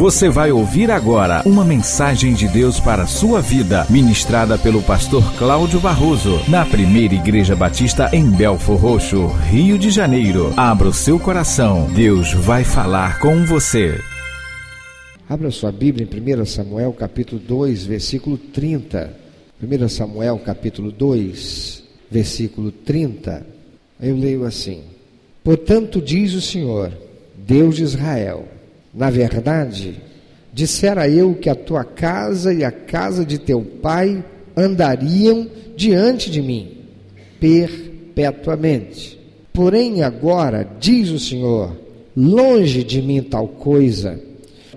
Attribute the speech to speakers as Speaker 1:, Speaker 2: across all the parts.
Speaker 1: Você vai ouvir agora uma mensagem de Deus para a sua vida, ministrada pelo pastor Cláudio Barroso, na primeira Igreja Batista em Belfor Roxo, Rio de Janeiro. Abra o seu coração, Deus vai falar com você.
Speaker 2: Abra sua Bíblia em 1 Samuel capítulo 2, versículo 30. 1 Samuel capítulo 2, versículo 30. Eu leio assim: Portanto, diz o Senhor, Deus de Israel, na verdade, dissera eu que a tua casa e a casa de teu pai andariam diante de mim perpetuamente. Porém, agora, diz o Senhor, longe de mim tal coisa,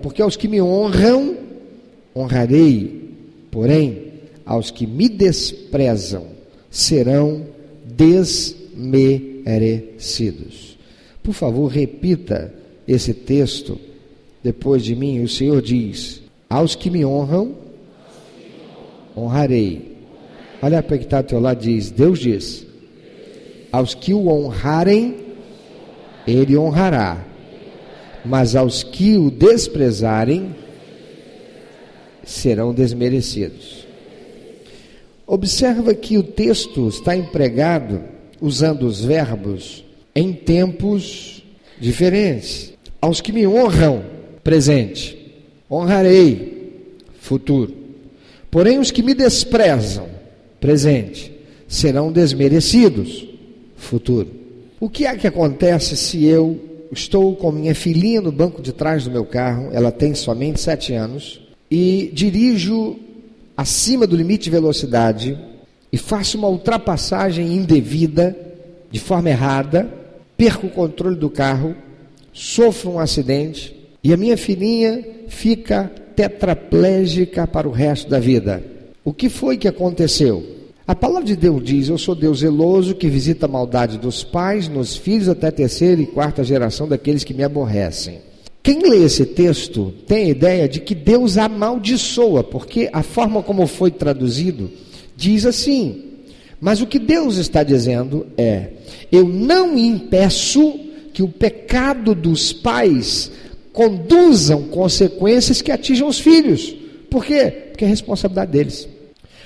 Speaker 2: porque aos que me honram, honrarei, porém, aos que me desprezam, serão desmerecidos. Por favor, repita esse texto depois de mim. O Senhor diz: Aos que me honram, honrarei. Olha para que está ao teu lado, diz: Deus diz: Aos que o honrarem, ele honrará mas aos que o desprezarem serão desmerecidos. Observa que o texto está empregado usando os verbos em tempos diferentes. Aos que me honram, presente, honrarei, futuro. Porém, os que me desprezam, presente, serão desmerecidos, futuro. O que é que acontece se eu Estou com minha filhinha no banco de trás do meu carro, ela tem somente sete anos, e dirijo acima do limite de velocidade e faço uma ultrapassagem indevida, de forma errada, perco o controle do carro, sofro um acidente e a minha filhinha fica tetraplégica para o resto da vida. O que foi que aconteceu? A palavra de Deus diz: Eu sou Deus zeloso que visita a maldade dos pais nos filhos até terceira e quarta geração daqueles que me aborrecem. Quem lê esse texto tem a ideia de que Deus amaldiçoa, porque a forma como foi traduzido diz assim. Mas o que Deus está dizendo é: Eu não impeço que o pecado dos pais conduzam consequências que atinjam os filhos. Por quê? Porque é responsabilidade deles.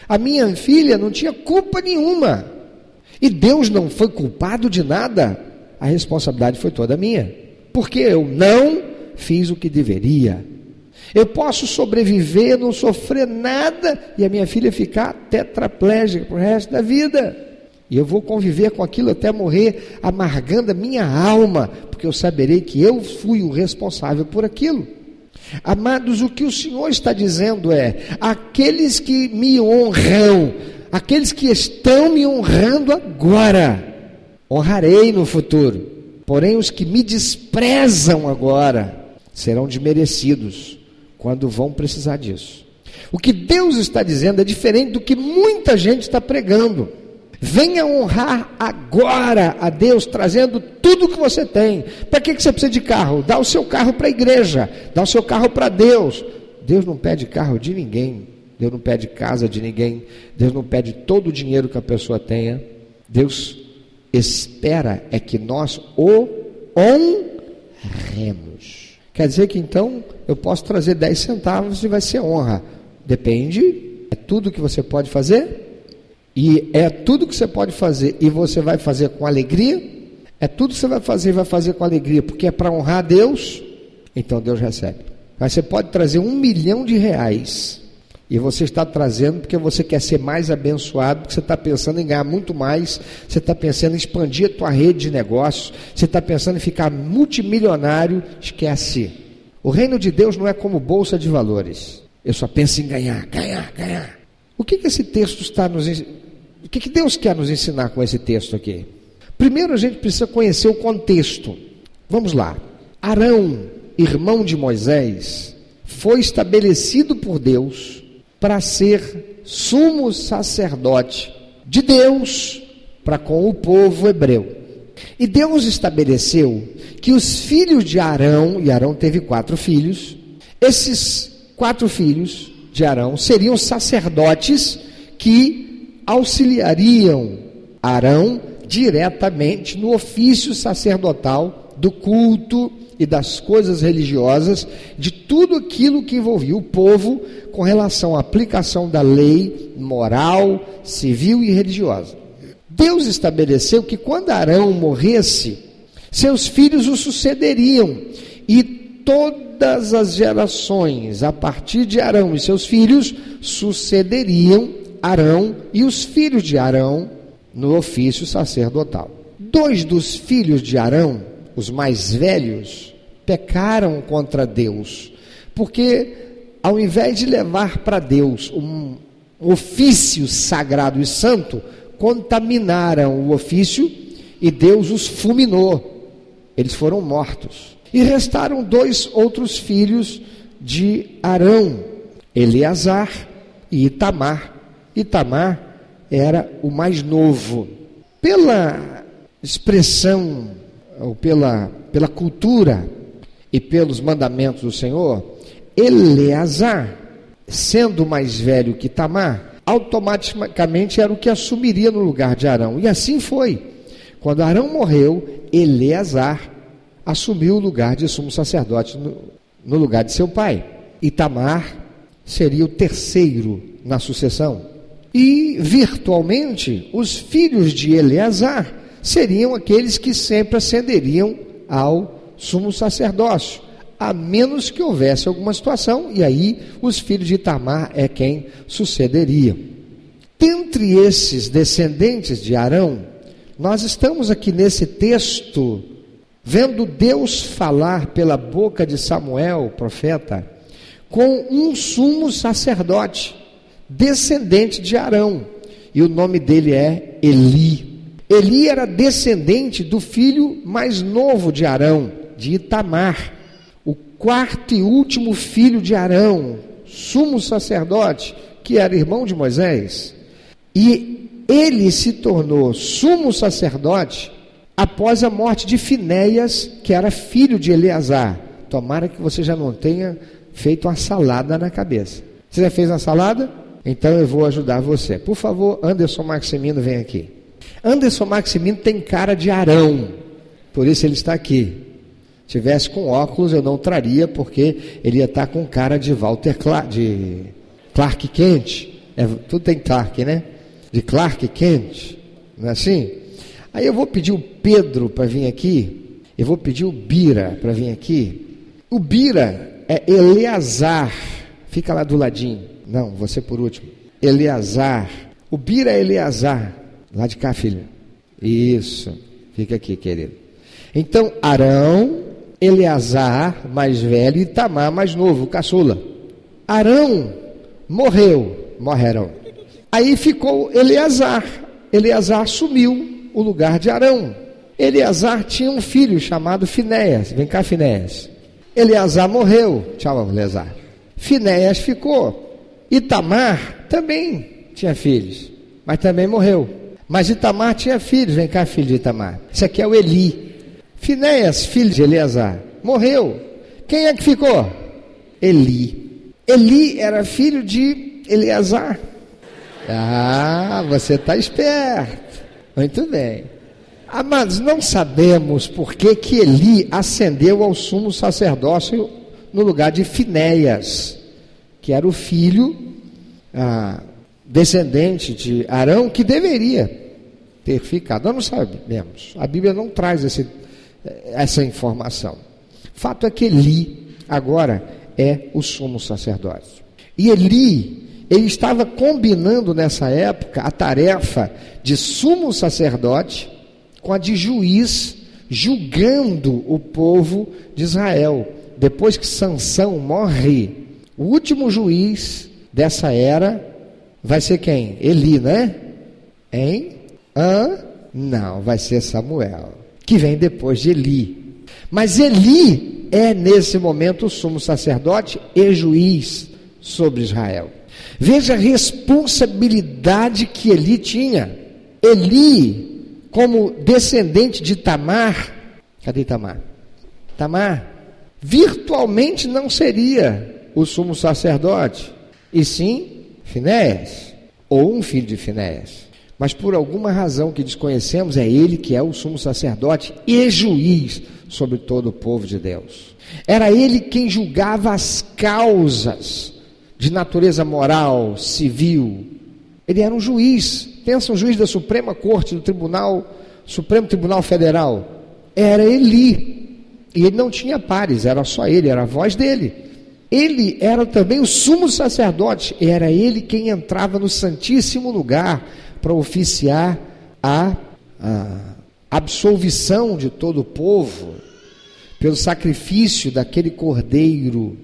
Speaker 2: A minha filha não tinha culpa nenhuma. E Deus não foi culpado de nada. A responsabilidade foi toda minha. Porque eu não fiz o que deveria. Eu posso sobreviver, não sofrer nada e a minha filha ficar tetraplégica para o resto da vida. E eu vou conviver com aquilo até morrer, amargando a minha alma, porque eu saberei que eu fui o responsável por aquilo. Amados, o que o Senhor está dizendo é: aqueles que me honram, aqueles que estão me honrando agora, honrarei no futuro. Porém, os que me desprezam agora serão desmerecidos quando vão precisar disso. O que Deus está dizendo é diferente do que muita gente está pregando. Venha honrar agora a Deus, trazendo tudo que você tem. Para que, que você precisa de carro? Dá o seu carro para a igreja, dá o seu carro para Deus. Deus não pede carro de ninguém, Deus não pede casa de ninguém, Deus não pede todo o dinheiro que a pessoa tenha. Deus espera é que nós o honremos. Quer dizer que então eu posso trazer 10 centavos e vai ser honra. Depende, é tudo que você pode fazer? E é tudo que você pode fazer e você vai fazer com alegria. É tudo que você vai fazer e vai fazer com alegria, porque é para honrar Deus. Então Deus recebe. Mas você pode trazer um milhão de reais e você está trazendo porque você quer ser mais abençoado, porque você está pensando em ganhar muito mais, você está pensando em expandir a tua rede de negócios, você está pensando em ficar multimilionário, esquece. O reino de Deus não é como bolsa de valores. Eu só penso em ganhar, ganhar, ganhar. O que, que esse texto está nos o que, que Deus quer nos ensinar com esse texto aqui? Primeiro a gente precisa conhecer o contexto. Vamos lá. Arão, irmão de Moisés, foi estabelecido por Deus para ser sumo sacerdote de Deus para com o povo hebreu. E Deus estabeleceu que os filhos de Arão, e Arão teve quatro filhos, esses quatro filhos de Arão seriam sacerdotes que auxiliariam Arão diretamente no ofício sacerdotal do culto e das coisas religiosas, de tudo aquilo que envolvia o povo com relação à aplicação da lei moral, civil e religiosa. Deus estabeleceu que quando Arão morresse, seus filhos o sucederiam e todas as gerações a partir de Arão e seus filhos sucederiam Arão e os filhos de Arão no ofício sacerdotal. Dois dos filhos de Arão, os mais velhos, pecaram contra Deus, porque ao invés de levar para Deus um ofício sagrado e santo, contaminaram o ofício e Deus os fulminou. Eles foram mortos. E restaram dois outros filhos de Arão, Eleazar e Itamar. Itamar era o mais novo. Pela expressão, ou pela, pela cultura e pelos mandamentos do Senhor, Eleazar, sendo mais velho que Tamar, automaticamente era o que assumiria no lugar de Arão. E assim foi. Quando Arão morreu, Eleazar assumiu o lugar de sumo sacerdote no, no lugar de seu pai. Itamar seria o terceiro na sucessão. E, virtualmente, os filhos de Eleazar seriam aqueles que sempre ascenderiam ao sumo sacerdócio, a menos que houvesse alguma situação, e aí os filhos de Itamar é quem sucederia. Dentre esses descendentes de Arão, nós estamos aqui nesse texto vendo Deus falar pela boca de Samuel, profeta, com um sumo sacerdote descendente de Arão, e o nome dele é Eli. Eli era descendente do filho mais novo de Arão, de Itamar, o quarto e último filho de Arão, sumo sacerdote, que era irmão de Moisés. E ele se tornou sumo sacerdote após a morte de Finéias, que era filho de Eleazar. Tomara que você já não tenha feito uma salada na cabeça. Você já fez uma salada? Então eu vou ajudar você. Por favor, Anderson Maximino, vem aqui. Anderson Maximino tem cara de Arão, por isso ele está aqui. Se tivesse com óculos, eu não traria, porque ele ia estar com cara de Walter Clark, de Clark Kent. É, tudo tem Clark, né? De Clark Kent, não é assim? Aí eu vou pedir o Pedro para vir aqui, eu vou pedir o Bira para vir aqui. O Bira é Eleazar, fica lá do ladinho. Não, você por último. Eleazar. O Bira é Eleazar. Lá de cá, filha. Isso. Fica aqui, querido. Então, Arão, Eleazar, mais velho, e Tamar, mais novo, caçula. Arão morreu. Morreram. Aí ficou Eleazar. Eleazar assumiu o lugar de Arão. Eleazar tinha um filho chamado Finéas. Vem cá, Finéas. Eleazar morreu. Tchau, Eleazar. Finéas ficou. Itamar também tinha filhos, mas também morreu. Mas Itamar tinha filhos, vem cá, filho de Itamar. Esse aqui é o Eli. Finéias, filho de Eleazar, morreu. Quem é que ficou? Eli. Eli era filho de Eleazar. Ah, você está esperto. Muito bem. Amados, não sabemos por que, que Eli ascendeu ao sumo sacerdócio no lugar de Finéias que era o filho ah, descendente de Arão, que deveria ter ficado. Nós não sabemos. A Bíblia não traz esse, essa informação. Fato é que Eli agora é o sumo sacerdote. E Eli, ele estava combinando nessa época a tarefa de sumo sacerdote com a de juiz, julgando o povo de Israel. Depois que Sansão morre, o último juiz dessa era vai ser quem? Eli, né? Hein? Hã? Não, vai ser Samuel, que vem depois de Eli. Mas Eli é nesse momento o sumo sacerdote e juiz sobre Israel. Veja a responsabilidade que Eli tinha. Eli, como descendente de Tamar, cadê Tamar? Tamar, virtualmente não seria o sumo sacerdote, e sim Finéias, ou um filho de Finéias. Mas por alguma razão que desconhecemos, é ele que é o sumo sacerdote e juiz sobre todo o povo de Deus. Era ele quem julgava as causas de natureza moral, civil. Ele era um juiz, pensa um juiz da Suprema Corte do Tribunal, Supremo Tribunal Federal. Era Eli. E ele não tinha pares, era só ele, era a voz dele. Ele era também o sumo sacerdote, era ele quem entrava no Santíssimo Lugar para oficiar a, a absolvição de todo o povo pelo sacrifício daquele cordeiro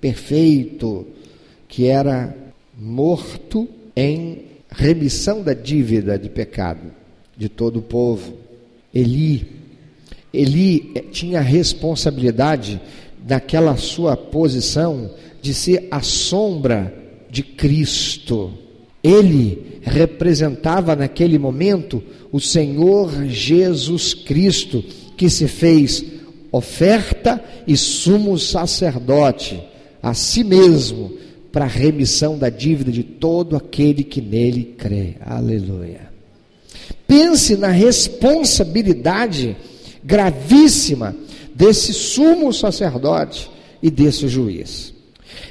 Speaker 2: perfeito que era morto em remissão da dívida de pecado de todo o povo. Eli, Eli eh, tinha a responsabilidade daquela sua posição de ser a sombra de Cristo. Ele representava naquele momento o Senhor Jesus Cristo, que se fez oferta e sumo sacerdote a si mesmo para a remissão da dívida de todo aquele que nele crê. Aleluia. Pense na responsabilidade gravíssima desse sumo sacerdote e desse juiz.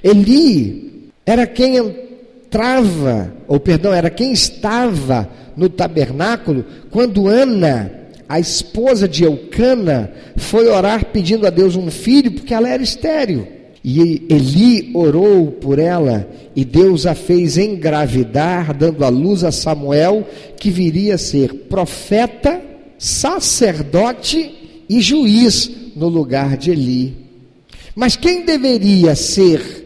Speaker 2: Eli era quem entrava, ou perdão, era quem estava no tabernáculo quando Ana, a esposa de Eucana, foi orar pedindo a Deus um filho porque ela era estéril. E Eli orou por ela e Deus a fez engravidar, dando à luz a Samuel, que viria a ser profeta, sacerdote e juiz no lugar de Eli. Mas quem deveria ser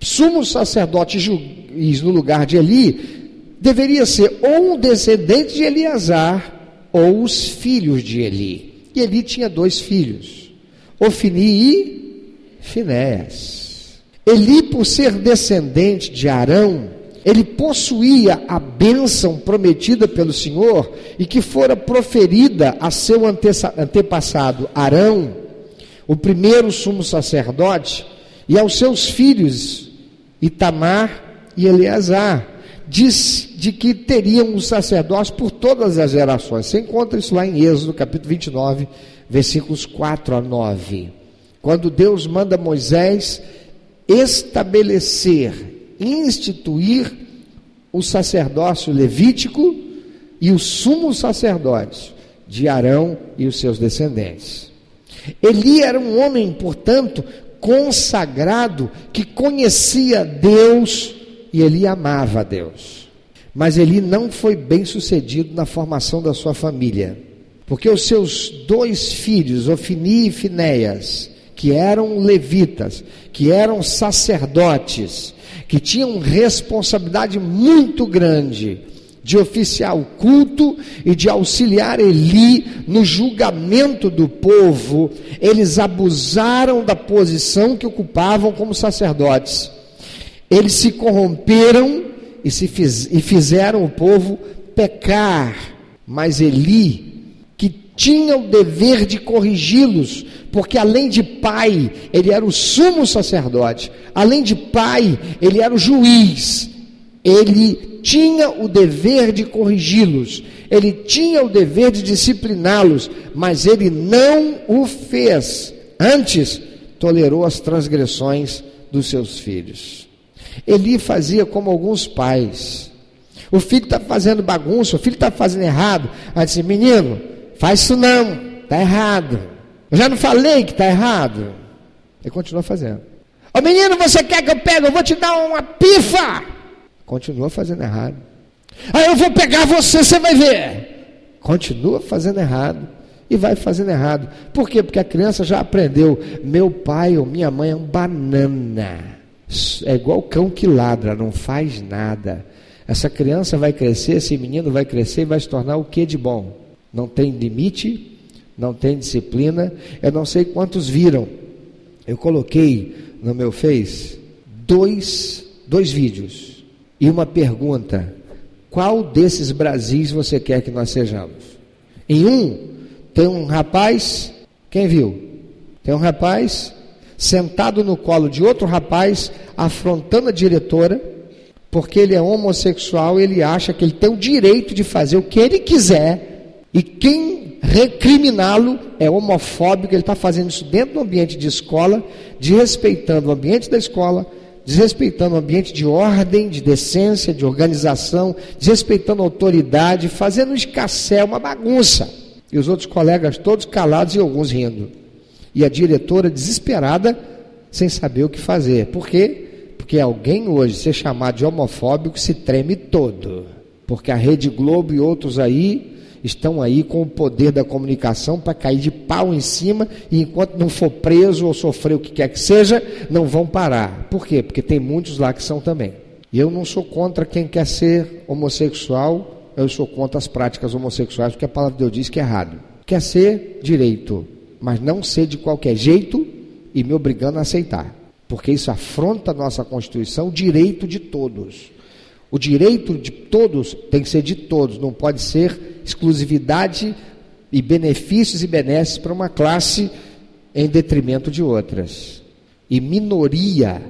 Speaker 2: sumo sacerdote e juiz no lugar de Eli, deveria ser ou um descendente de Eleazar ou os filhos de Eli. E Eli tinha dois filhos, Ofni e Finéas. Eli, por ser descendente de Arão, ele possuía a bênção prometida pelo Senhor e que fora proferida a seu antepassado Arão, o primeiro sumo sacerdote, e aos seus filhos Itamar e Eleazar, diz de que teriam o sacerdócio por todas as gerações. Você encontra isso lá em Êxodo, capítulo 29, versículos 4 a 9. Quando Deus manda Moisés estabelecer, instituir o sacerdócio levítico e o sumo sacerdócio de Arão e os seus descendentes. Eli era um homem, portanto, consagrado, que conhecia Deus e ele amava Deus. Mas Eli não foi bem sucedido na formação da sua família, porque os seus dois filhos, Ofini e Finéias, que eram levitas, que eram sacerdotes, que tinham responsabilidade muito grande de oficiar o culto e de auxiliar Eli no julgamento do povo, eles abusaram da posição que ocupavam como sacerdotes. Eles se corromperam e, se fiz, e fizeram o povo pecar. Mas Eli, que tinha o dever de corrigi-los, porque além de pai, ele era o sumo sacerdote, além de pai, ele era o juiz, ele tinha o dever de corrigi-los, ele tinha o dever de discipliná-los, mas ele não o fez. Antes, tolerou as transgressões dos seus filhos. Eli fazia como alguns pais. O filho está fazendo bagunça, o filho está fazendo errado. Aí disse: Menino, faz isso não, está errado. Eu já não falei que está errado. Ele continua fazendo. Ô menino, você quer que eu pegue? Eu vou te dar uma pifa. Continua fazendo errado. Aí eu vou pegar você, você vai ver. Continua fazendo errado. E vai fazendo errado. Por quê? Porque a criança já aprendeu. Meu pai ou minha mãe é um banana. É igual cão que ladra, não faz nada. Essa criança vai crescer, esse menino vai crescer e vai se tornar o que de bom? Não tem limite, não tem disciplina. Eu não sei quantos viram. Eu coloquei no meu Face dois, dois vídeos e uma pergunta: qual desses Brasis você quer que nós sejamos? Em um, tem um rapaz, quem viu? Tem um rapaz sentado no colo de outro rapaz, afrontando a diretora, porque ele é homossexual, ele acha que ele tem o direito de fazer o que ele quiser, e quem recriminá-lo é homofóbico, ele está fazendo isso dentro do ambiente de escola, desrespeitando o ambiente da escola, desrespeitando o ambiente de ordem, de decência, de organização, desrespeitando a autoridade, fazendo um escassé, uma bagunça. E os outros colegas todos calados e alguns rindo. E a diretora desesperada, sem saber o que fazer. Por quê? Porque alguém hoje ser chamado de homofóbico se treme todo. Porque a Rede Globo e outros aí estão aí com o poder da comunicação para cair de pau em cima e enquanto não for preso ou sofrer o que quer que seja, não vão parar. Por quê? Porque tem muitos lá que são também. E eu não sou contra quem quer ser homossexual, eu sou contra as práticas homossexuais, porque a palavra de Deus diz que é errado. Quer ser direito, mas não ser de qualquer jeito e me obrigando a aceitar. Porque isso afronta a nossa Constituição, o direito de todos. O direito de todos tem que ser de todos, não pode ser exclusividade e benefícios e benesses para uma classe em detrimento de outras. E minoria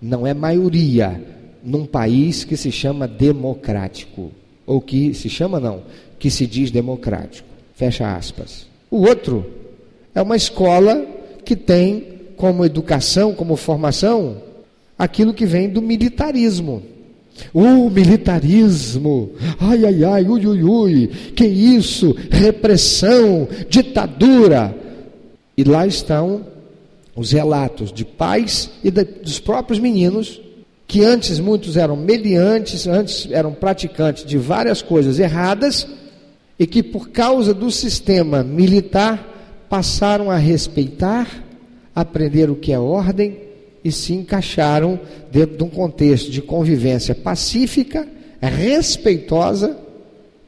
Speaker 2: não é maioria num país que se chama democrático. Ou que se chama, não, que se diz democrático. Fecha aspas. O outro é uma escola que tem como educação, como formação, aquilo que vem do militarismo. O militarismo, ai, ai, ai, ui, ui, ui, que isso, repressão, ditadura. E lá estão os relatos de pais e de, dos próprios meninos, que antes muitos eram meliantes, antes eram praticantes de várias coisas erradas, e que por causa do sistema militar passaram a respeitar, aprender o que é ordem e se encaixaram dentro de um contexto de convivência pacífica, respeitosa,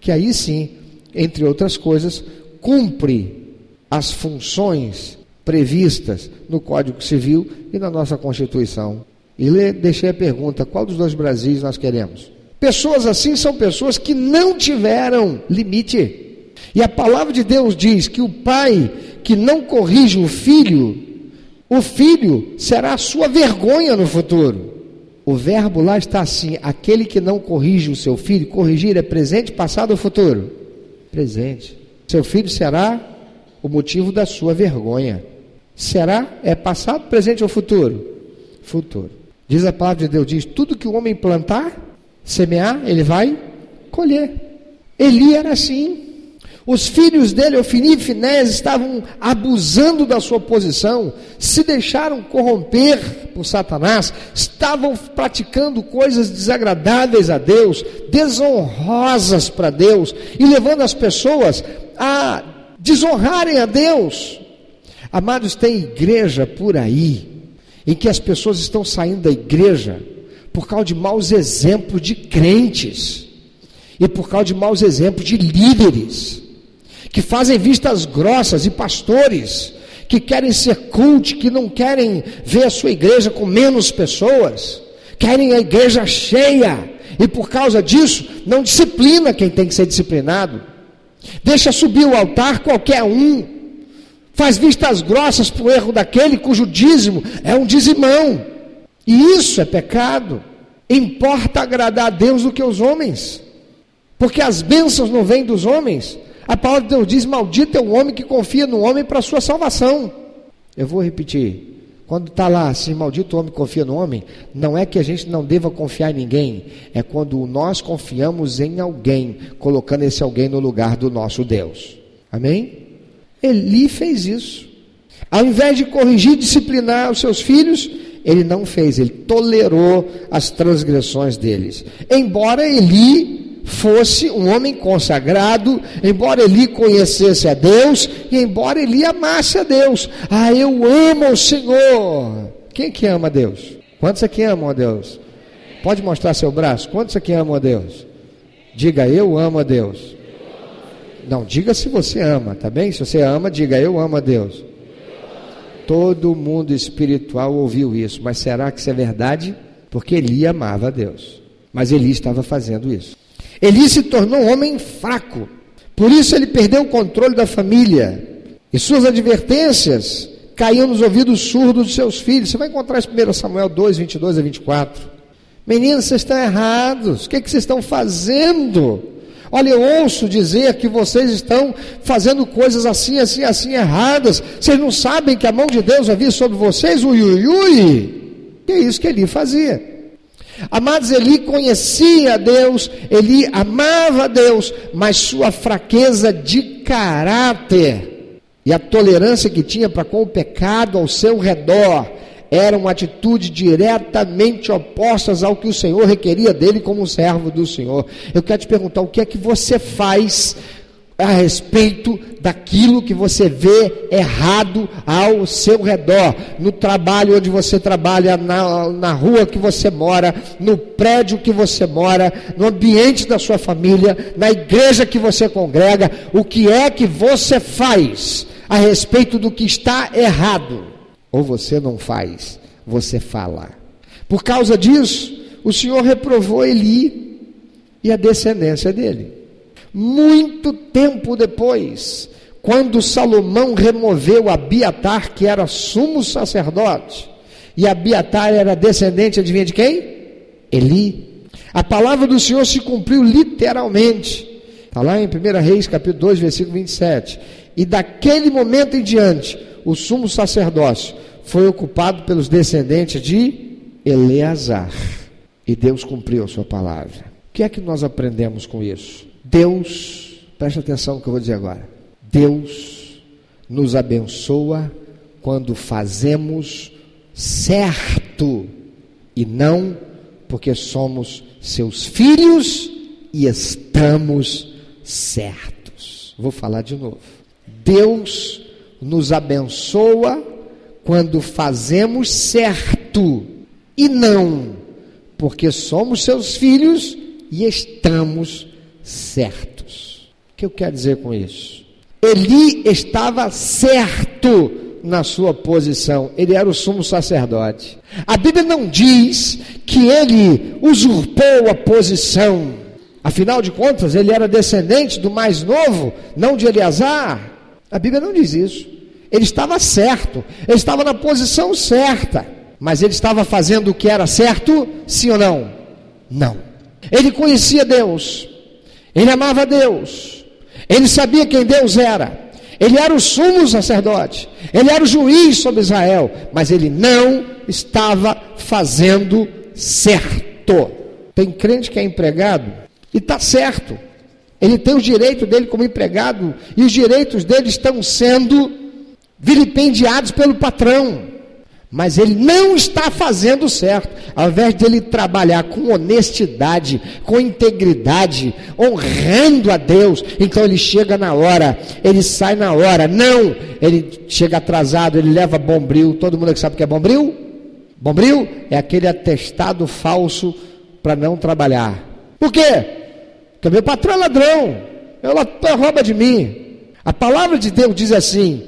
Speaker 2: que aí sim, entre outras coisas, cumpre as funções previstas no Código Civil e na nossa Constituição. E deixei a pergunta: qual dos dois Brasis nós queremos? Pessoas assim são pessoas que não tiveram limite. E a palavra de Deus diz que o pai que não corrige o filho o filho será a sua vergonha no futuro. O verbo lá está assim: aquele que não corrige o seu filho, corrigir é presente, passado ou futuro? Presente. Seu filho será o motivo da sua vergonha. Será? É passado, presente ou futuro? Futuro. Diz a palavra de Deus: diz: tudo que o homem plantar, semear, ele vai colher. Eli era assim. Os filhos dele, Ofini e Finés, estavam abusando da sua posição, se deixaram corromper por Satanás, estavam praticando coisas desagradáveis a Deus, desonrosas para Deus, e levando as pessoas a desonrarem a Deus. Amados, tem igreja por aí, em que as pessoas estão saindo da igreja por causa de maus exemplos de crentes, e por causa de maus exemplos de líderes que fazem vistas grossas e pastores que querem ser cult, que não querem ver a sua igreja com menos pessoas, querem a igreja cheia e por causa disso não disciplina quem tem que ser disciplinado. Deixa subir o altar qualquer um. Faz vistas grossas para o erro daquele cujo dízimo é um dizimão. E isso é pecado. Importa agradar a Deus do que os homens. Porque as bênçãos não vêm dos homens, a palavra de Deus diz: Maldito é o homem que confia no homem para a sua salvação. Eu vou repetir. Quando está lá assim, maldito homem confia no homem, não é que a gente não deva confiar em ninguém, é quando nós confiamos em alguém, colocando esse alguém no lugar do nosso Deus. Amém? Eli fez isso. Ao invés de corrigir e disciplinar os seus filhos, ele não fez, ele tolerou as transgressões deles. Embora Eli fosse um homem consagrado, embora ele conhecesse a Deus e embora ele amasse a Deus. Ah, eu amo o Senhor. Quem que ama a Deus? Quantos aqui amam a Deus? Pode mostrar seu braço? Quantos aqui amam a Deus? Diga, eu amo a Deus. Não, diga se você ama, tá bem? Se você ama, diga, eu amo a Deus. Todo mundo espiritual ouviu isso, mas será que isso é verdade? Porque Eli amava a Deus. Mas Eli estava fazendo isso. Eli se tornou um homem fraco. Por isso ele perdeu o controle da família. E suas advertências caíam nos ouvidos surdos dos seus filhos. Você vai encontrar isso em 1 Samuel 2, 22 a 24. Meninos, vocês estão errados. O que, é que vocês estão fazendo? Olha, eu ouço dizer que vocês estão fazendo coisas assim, assim, assim erradas. Vocês não sabem que a mão de Deus havia sobre vocês? Ui, ui, ui. E é isso que Eli fazia. Amados, Eli conhecia Deus, Eli amava Deus, mas sua fraqueza de caráter e a tolerância que tinha para com o pecado ao seu redor eram atitudes diretamente opostas ao que o Senhor requeria dele como servo do Senhor. Eu quero te perguntar: o que é que você faz a respeito daquilo que você vê errado ao seu redor, no trabalho onde você trabalha, na, na rua que você mora, no prédio que você mora, no ambiente da sua família, na igreja que você congrega, o que é que você faz a respeito do que está errado? Ou você não faz, você fala. Por causa disso, o Senhor reprovou Eli e a descendência dele. Muito tempo depois, quando Salomão removeu Abiatar, que era sumo sacerdote, e Abiatar era descendente, adivinha de quem? Eli. A palavra do Senhor se cumpriu literalmente. Está lá em 1 Reis, capítulo 2, versículo 27. E daquele momento em diante, o sumo sacerdócio foi ocupado pelos descendentes de Eleazar. E Deus cumpriu a sua palavra. O que é que nós aprendemos com isso? Deus, preste atenção no que eu vou dizer agora. Deus nos abençoa quando fazemos certo e não porque somos seus filhos e estamos certos. Vou falar de novo. Deus nos abençoa quando fazemos certo e não porque somos seus filhos e estamos certos. O que eu quero dizer com isso? Eli estava certo na sua posição, ele era o sumo sacerdote. A Bíblia não diz que ele usurpou a posição, afinal de contas, ele era descendente do mais novo, não de Eleazar. A Bíblia não diz isso. Ele estava certo, ele estava na posição certa, mas ele estava fazendo o que era certo, sim ou não? Não. Ele conhecia Deus, ele amava Deus. Ele sabia quem Deus era. Ele era o sumo sacerdote. Ele era o juiz sobre Israel. Mas ele não estava fazendo certo. Tem crente que é empregado e está certo. Ele tem o direito dele como empregado e os direitos dele estão sendo vilipendiados pelo patrão mas ele não está fazendo certo. Ao invés de ele trabalhar com honestidade, com integridade, honrando a Deus, então ele chega na hora, ele sai na hora. Não, ele chega atrasado, ele leva bombril. Todo mundo que sabe o que é bombril? Bombril é aquele atestado falso para não trabalhar. Por quê? Porque meu patrão é ladrão, ela rouba de mim. A palavra de Deus diz assim: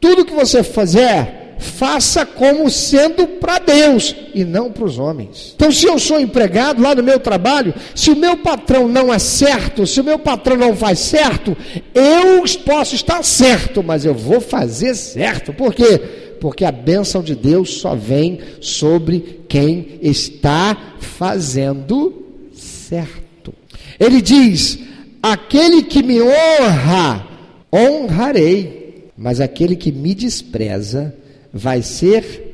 Speaker 2: tudo que você fizer, faça como sendo para Deus e não para os homens. Então, se eu sou empregado lá no meu trabalho, se o meu patrão não é certo, se o meu patrão não faz certo, eu posso estar certo, mas eu vou fazer certo. Por quê? Porque a bênção de Deus só vem sobre quem está fazendo certo. Ele diz: aquele que me honra, honrarei, mas aquele que me despreza, vai ser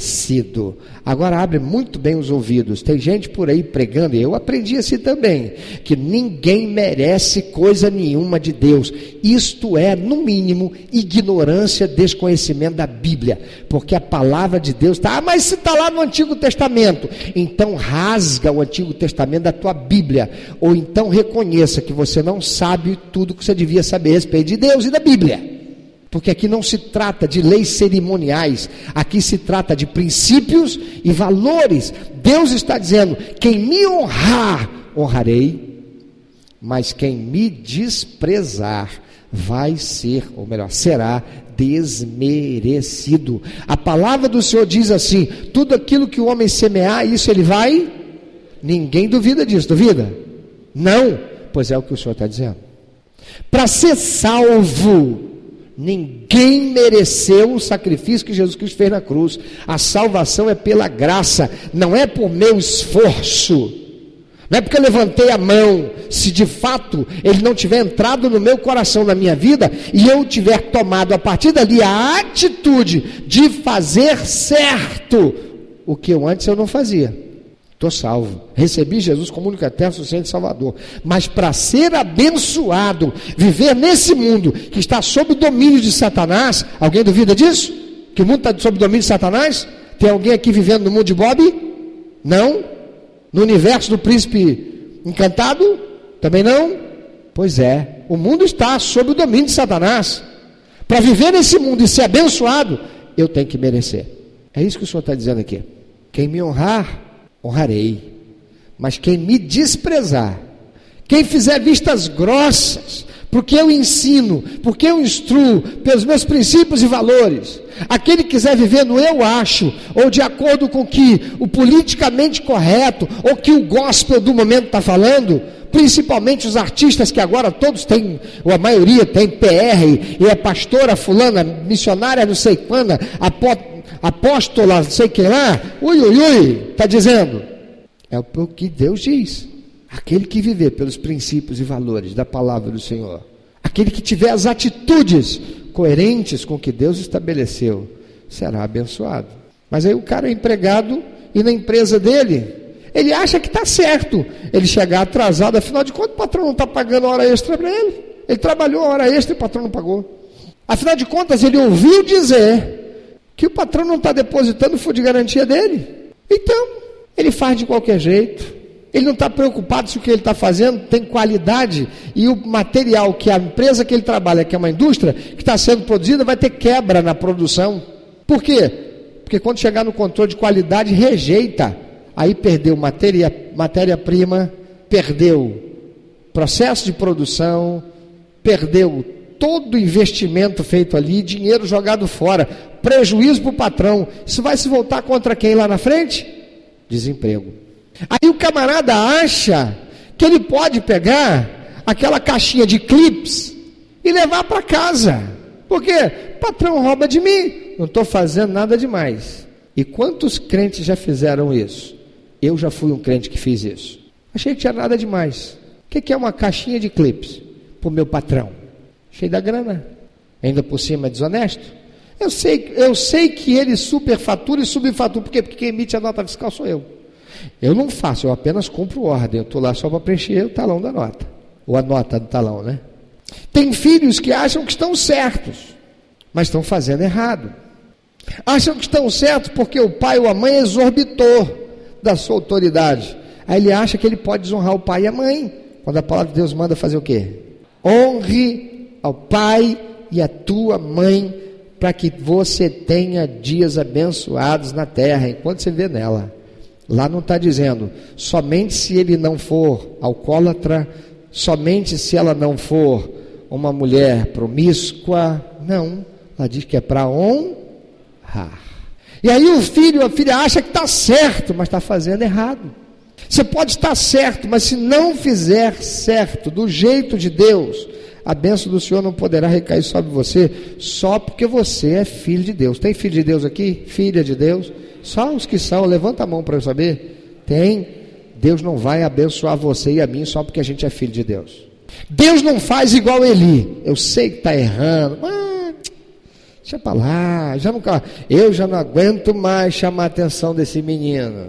Speaker 2: desmerecido. Agora abre muito bem os ouvidos. Tem gente por aí pregando, e eu aprendi assim também, que ninguém merece coisa nenhuma de Deus. Isto é, no mínimo, ignorância, desconhecimento da Bíblia. Porque a palavra de Deus está, ah, mas se está lá no Antigo Testamento, então rasga o Antigo Testamento da tua Bíblia. Ou então reconheça que você não sabe tudo que você devia saber a respeito de Deus e da Bíblia. Porque aqui não se trata de leis cerimoniais, aqui se trata de princípios e valores. Deus está dizendo: quem me honrar, honrarei, mas quem me desprezar, vai ser, ou melhor, será desmerecido. A palavra do Senhor diz assim: tudo aquilo que o homem semear, isso ele vai. Ninguém duvida disso, duvida? Não, pois é o que o Senhor está dizendo. Para ser salvo, Ninguém mereceu o sacrifício que Jesus Cristo fez na cruz. A salvação é pela graça, não é por meu esforço. Não é porque eu levantei a mão, se de fato ele não tiver entrado no meu coração, na minha vida, e eu tiver tomado a partir dali a atitude de fazer certo o que eu antes eu não fazia. Estou salvo. Recebi Jesus como único eterno, suficiente Salvador. Mas para ser abençoado, viver nesse mundo que está sob o domínio de Satanás, alguém duvida disso? Que o mundo está sob o domínio de Satanás? Tem alguém aqui vivendo no mundo de Bob? Não? No universo do príncipe encantado? Também não? Pois é, o mundo está sob o domínio de Satanás. Para viver nesse mundo e ser abençoado, eu tenho que merecer. É isso que o Senhor está dizendo aqui. Quem me honrar, honrarei. Mas quem me desprezar, quem fizer vistas grossas, porque eu ensino, porque eu instruo, pelos meus princípios e valores, aquele que quiser viver no eu acho, ou de acordo com o que o politicamente correto, ou que o gospel do momento está falando, principalmente os artistas que agora todos têm, ou a maioria tem PR, e é pastora fulana, missionária não sei quando, apóstola não sei quem lá, ui, ui, ui, está dizendo. É o que Deus diz. Aquele que viver pelos princípios e valores da palavra do Senhor, aquele que tiver as atitudes coerentes com o que Deus estabeleceu, será abençoado. Mas aí o cara é empregado e na empresa dele, ele acha que está certo ele chegar atrasado, afinal de contas o patrão não está pagando hora extra para ele. Ele trabalhou hora extra e o patrão não pagou. Afinal de contas, ele ouviu dizer que o patrão não está depositando o fundo de garantia dele. Então, ele faz de qualquer jeito. Ele não está preocupado se o que ele está fazendo tem qualidade e o material que a empresa que ele trabalha, que é uma indústria, que está sendo produzida, vai ter quebra na produção. Por quê? Porque quando chegar no controle de qualidade, rejeita. Aí perdeu matéria-prima, matéria perdeu processo de produção, perdeu todo investimento feito ali, dinheiro jogado fora, prejuízo para o patrão. Isso vai se voltar contra quem lá na frente? Desemprego. Aí o camarada acha que ele pode pegar aquela caixinha de clips e levar para casa. Por quê? Patrão rouba de mim, não estou fazendo nada demais. E quantos crentes já fizeram isso? Eu já fui um crente que fiz isso. Achei que tinha nada demais. O que é uma caixinha de clips para o meu patrão? Cheio da grana. Ainda por cima é desonesto. Eu sei, eu sei que ele superfatura e subfatura. Por quê? Porque quem emite a nota fiscal sou eu. Eu não faço, eu apenas compro ordem. Eu estou lá só para preencher o talão da nota. Ou a nota do talão, né? Tem filhos que acham que estão certos, mas estão fazendo errado. Acham que estão certos porque o pai ou a mãe exorbitou da sua autoridade. Aí ele acha que ele pode desonrar o pai e a mãe. Quando a palavra de Deus manda fazer o quê? Honre ao pai e à tua mãe, para que você tenha dias abençoados na terra, enquanto você vê nela. Lá não está dizendo, somente se ele não for alcoólatra, somente se ela não for uma mulher promíscua. Não, ela diz que é para honrar. E aí o filho, a filha acha que está certo, mas está fazendo errado. Você pode estar certo, mas se não fizer certo, do jeito de Deus, a bênção do Senhor não poderá recair sobre você, só porque você é filho de Deus. Tem filho de Deus aqui? Filha de Deus? Só os que são, levanta a mão para eu saber. Tem. Deus não vai abençoar você e a mim só porque a gente é filho de Deus. Deus não faz igual Eli. Eu sei que está errando, mas Deixa para lá, já nunca, eu já não aguento mais chamar a atenção desse menino.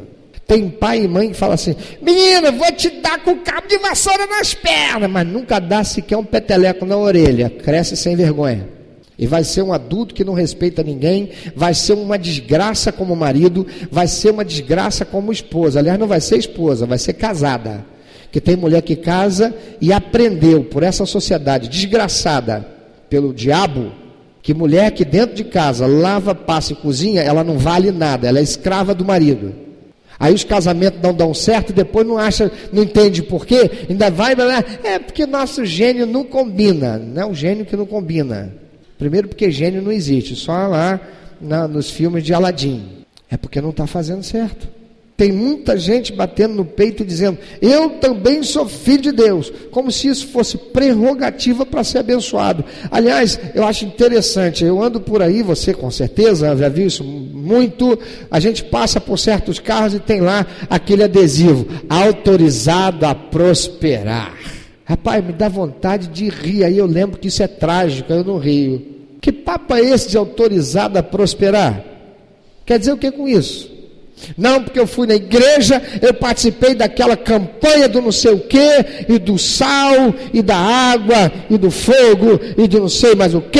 Speaker 2: Tem pai e mãe que fala assim: Menina, vou te dar com cabo de vassoura nas pernas, mas nunca dá sequer um peteleco na orelha. Cresce sem vergonha. E vai ser um adulto que não respeita ninguém, vai ser uma desgraça como marido, vai ser uma desgraça como esposa. Aliás, não vai ser esposa, vai ser casada. Que tem mulher que casa e aprendeu por essa sociedade desgraçada pelo diabo que mulher que dentro de casa lava, passa e cozinha, ela não vale nada, ela é escrava do marido. Aí os casamentos não dão certo, depois não acha, não entende por quê, ainda vai, é porque nosso gênio não combina. Não é o gênio que não combina. Primeiro porque gênio não existe, só lá na, nos filmes de Aladim. É porque não está fazendo certo. Tem muita gente batendo no peito dizendo: Eu também sou filho de Deus, como se isso fosse prerrogativa para ser abençoado. Aliás, eu acho interessante, eu ando por aí, você com certeza já viu isso muito. A gente passa por certos carros e tem lá aquele adesivo: autorizado a prosperar. Rapaz, me dá vontade de rir, aí eu lembro que isso é trágico, eu não rio. Que papo é esse de autorizado a prosperar? Quer dizer o que com isso? Não, porque eu fui na igreja, eu participei daquela campanha do não sei o que, e do sal, e da água, e do fogo, e de não sei mais o que,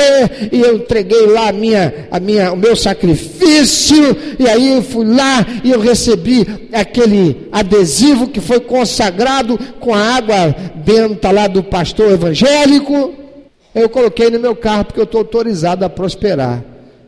Speaker 2: e eu entreguei lá a minha, a minha, o meu sacrifício, e aí eu fui lá e eu recebi aquele adesivo que foi consagrado com a água benta lá do pastor evangélico. Eu coloquei no meu carro porque eu estou autorizado a prosperar.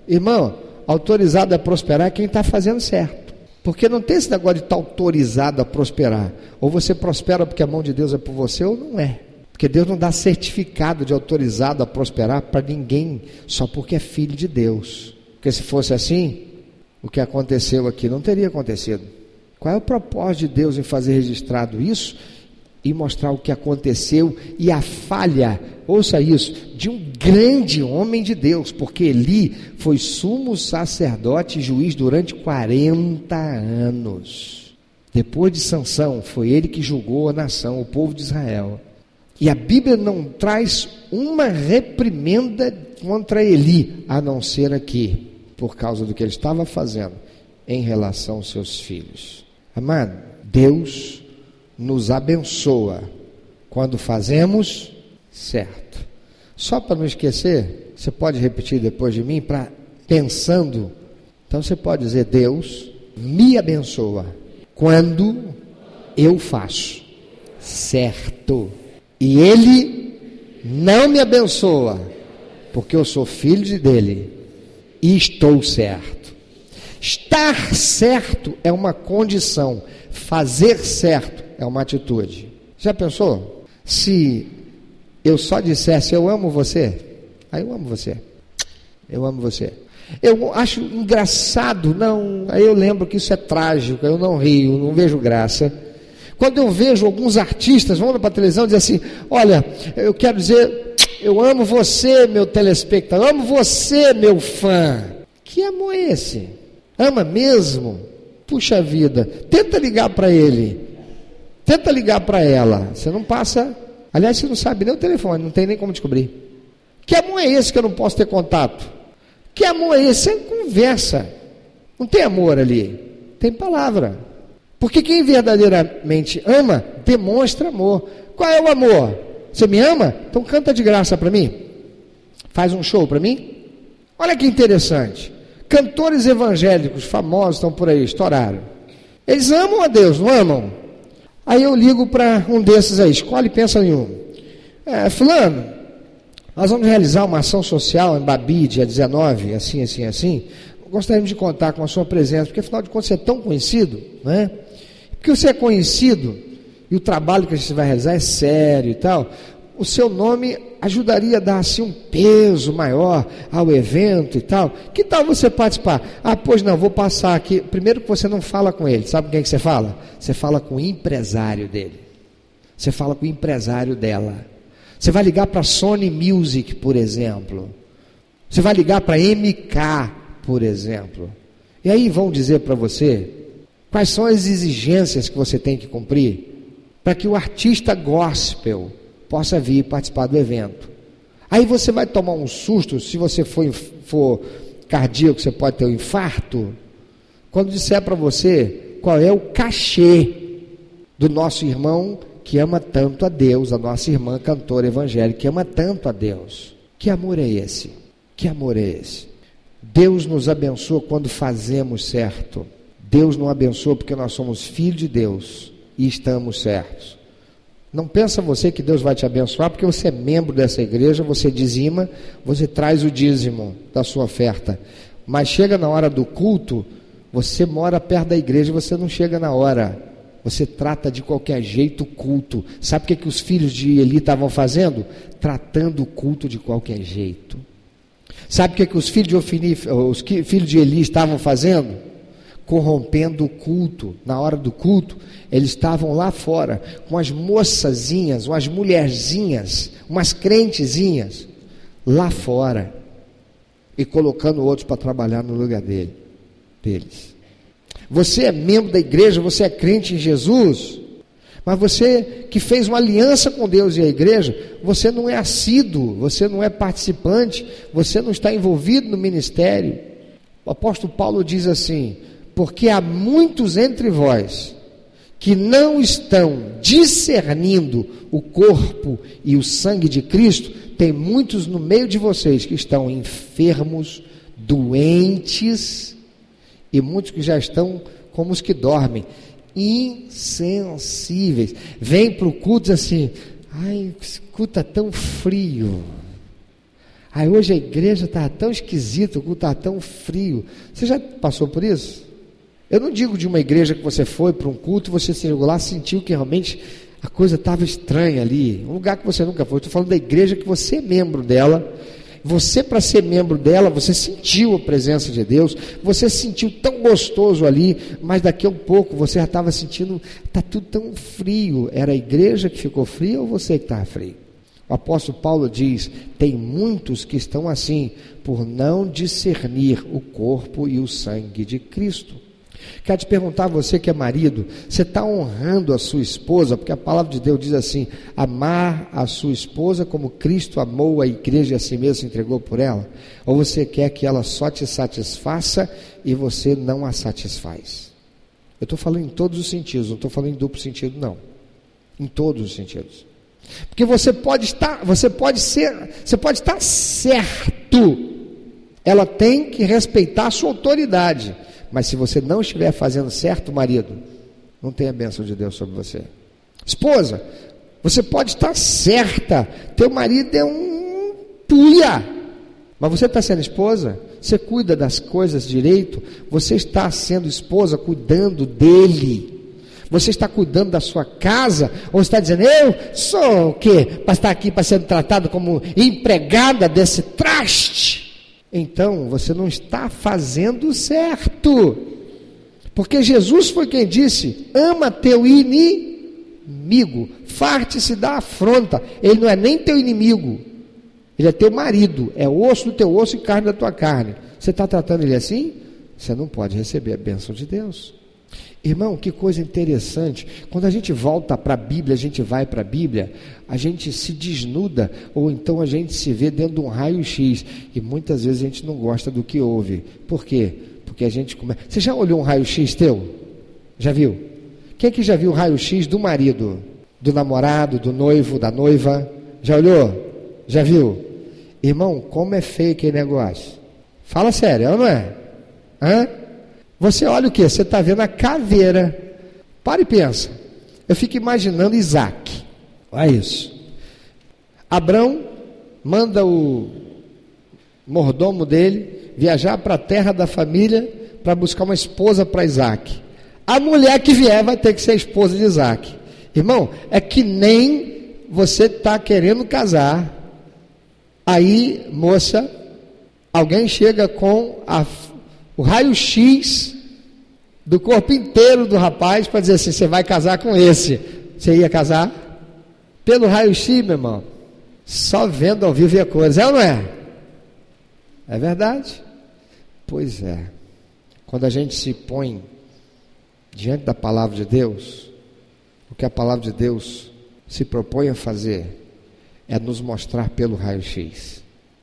Speaker 2: Irmão, autorizado a prosperar é quem está fazendo certo. Porque não tem esse negócio de estar autorizado a prosperar. Ou você prospera porque a mão de Deus é por você, ou não é. Porque Deus não dá certificado de autorizado a prosperar para ninguém, só porque é filho de Deus. Porque se fosse assim, o que aconteceu aqui não teria acontecido. Qual é o propósito de Deus em fazer registrado isso? E mostrar o que aconteceu e a falha, ouça isso, de um grande homem de Deus, porque Eli foi sumo sacerdote e juiz durante 40 anos. Depois de Sansão, foi ele que julgou a nação, o povo de Israel. E a Bíblia não traz uma reprimenda contra Eli, a não ser aqui, por causa do que ele estava fazendo em relação aos seus filhos. Amado, Deus nos abençoa quando fazemos certo. Só para não esquecer, você pode repetir depois de mim para pensando. Então você pode dizer: Deus me abençoa quando eu faço certo. E ele não me abençoa porque eu sou filho dele e estou certo. Estar certo é uma condição, fazer certo é uma atitude. Já pensou? Se eu só dissesse eu amo você, aí eu amo você. Eu amo você. Eu acho engraçado, não, aí eu lembro que isso é trágico, eu não rio, não vejo graça. Quando eu vejo alguns artistas, vão para a televisão e dizem assim: Olha, eu quero dizer, eu amo você, meu telespectador, amo você, meu fã. Que amor é esse? Ama mesmo? Puxa vida, tenta ligar para ele. Tenta ligar para ela. Você não passa. Aliás, você não sabe nem o telefone, não tem nem como descobrir. Que amor é esse que eu não posso ter contato? Que amor é esse? É conversa. Não tem amor ali. Tem palavra. Porque quem verdadeiramente ama, demonstra amor. Qual é o amor? Você me ama? Então canta de graça para mim. Faz um show para mim. Olha que interessante. Cantores evangélicos famosos estão por aí, estouraram. Eles amam a Deus, não amam? Aí eu ligo para um desses aí, escolhe e pensa em um. É, fulano, nós vamos realizar uma ação social em Babi, dia 19, assim, assim, assim. Gostaríamos de contar com a sua presença, porque afinal de contas você é tão conhecido, né? Porque você é conhecido e o trabalho que a gente vai realizar é sério e tal o seu nome ajudaria a dar assim um peso maior ao evento e tal. Que tal você participar? Ah, pois não, vou passar aqui. Primeiro que você não fala com ele, sabe com quem que você fala? Você fala com o empresário dele. Você fala com o empresário dela. Você vai ligar para Sony Music, por exemplo. Você vai ligar para MK, por exemplo. E aí vão dizer para você quais são as exigências que você tem que cumprir para que o artista gospel possa vir participar do evento. Aí você vai tomar um susto, se você for, for cardíaco, você pode ter um infarto, quando disser para você qual é o cachê do nosso irmão que ama tanto a Deus, a nossa irmã cantora evangélica que ama tanto a Deus. Que amor é esse? Que amor é esse? Deus nos abençoa quando fazemos certo. Deus não abençoa porque nós somos filhos de Deus e estamos certos. Não pensa você que Deus vai te abençoar porque você é membro dessa igreja, você dizima, você traz o dízimo da sua oferta. Mas chega na hora do culto, você mora perto da igreja, você não chega na hora. Você trata de qualquer jeito o culto. Sabe o que, que os filhos de Eli estavam fazendo? Tratando o culto de qualquer jeito. Sabe o que, que os filhos de Ofini, os filhos de Eli estavam fazendo? Corrompendo o culto. Na hora do culto, eles estavam lá fora com as moçazinhas, umas mulherzinhas, umas crentezinhas, lá fora, e colocando outros para trabalhar no lugar dele, deles. Você é membro da igreja, você é crente em Jesus, mas você que fez uma aliança com Deus e a igreja, você não é assíduo, você não é participante, você não está envolvido no ministério. O apóstolo Paulo diz assim: porque há muitos entre vós que não estão discernindo o corpo e o sangue de Cristo, tem muitos no meio de vocês que estão enfermos, doentes, e muitos que já estão como os que dormem, insensíveis. Vem para o culto assim, ai, esse culto está tão frio. Ai, hoje a igreja está tão esquisita, o culto está tão frio. Você já passou por isso? Eu não digo de uma igreja que você foi para um culto, você chegou lá, sentiu que realmente a coisa estava estranha ali, um lugar que você nunca foi. Estou falando da igreja que você é membro dela. Você, para ser membro dela, você sentiu a presença de Deus, você sentiu tão gostoso ali, mas daqui a um pouco você já estava sentindo, está tudo tão frio. Era a igreja que ficou fria ou você que estava frio? O apóstolo Paulo diz: tem muitos que estão assim, por não discernir o corpo e o sangue de Cristo. Quero te perguntar, você que é marido, você está honrando a sua esposa, porque a palavra de Deus diz assim: amar a sua esposa como Cristo amou a igreja e a si mesmo se entregou por ela? Ou você quer que ela só te satisfaça e você não a satisfaz? Eu estou falando em todos os sentidos, não estou falando em duplo sentido, não. Em todos os sentidos. Porque você pode estar, você pode ser, você pode estar certo. Ela tem que respeitar a sua autoridade. Mas se você não estiver fazendo certo, marido, não tem a bênção de Deus sobre você. Esposa, você pode estar certa, teu marido é um puia, mas você está sendo esposa, você cuida das coisas direito, você está sendo esposa cuidando dele. Você está cuidando da sua casa, ou está dizendo, eu sou o quê? Para estar aqui para ser tratado como empregada desse traste então você não está fazendo certo. Porque Jesus foi quem disse: ama teu inimigo, farte-se da afronta. Ele não é nem teu inimigo, ele é teu marido, é osso do teu osso e carne da tua carne. Você está tratando ele assim? Você não pode receber a bênção de Deus. Irmão, que coisa interessante. Quando a gente volta para a Bíblia, a gente vai para a Bíblia, a gente se desnuda, ou então a gente se vê dentro de um raio-x. E muitas vezes a gente não gosta do que ouve. Por quê? Porque a gente começa. Você já olhou um raio-x teu? Já viu? Quem é que já viu o raio-x do marido? Do namorado, do noivo, da noiva? Já olhou? Já viu? Irmão, como é feio aquele negócio? Fala sério, é não é? Hã? Você olha o que? Você está vendo a caveira. Para e pensa. Eu fico imaginando Isaac. Olha isso. Abrão manda o mordomo dele viajar para a terra da família para buscar uma esposa para Isaac. A mulher que vier vai ter que ser esposa de Isaac. Irmão, é que nem você está querendo casar. Aí, moça, alguém chega com a o raio-x do corpo inteiro do rapaz para dizer assim: você vai casar com esse. Você ia casar? Pelo raio-x, meu irmão. Só vendo ao vivo e a cores. É ou não é? É verdade? Pois é. Quando a gente se põe diante da palavra de Deus, o que a palavra de Deus se propõe a fazer é nos mostrar pelo raio-x.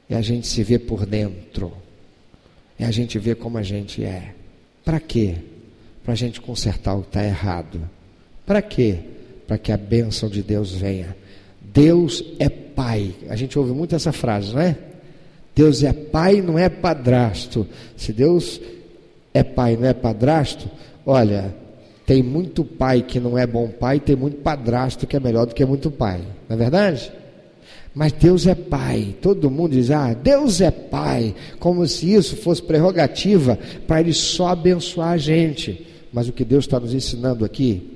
Speaker 2: E a gente se vê por dentro é a gente ver como a gente é. Para quê? Para a gente consertar o que está errado. Para quê? Para que a bênção de Deus venha. Deus é pai. A gente ouve muito essa frase, não é? Deus é pai, não é padrasto. Se Deus é pai, não é padrasto, olha, tem muito pai que não é bom pai, tem muito padrasto que é melhor do que muito pai. Não é verdade? Mas Deus é Pai. Todo mundo diz: Ah, Deus é Pai. Como se isso fosse prerrogativa para Ele só abençoar a gente. Mas o que Deus está nos ensinando aqui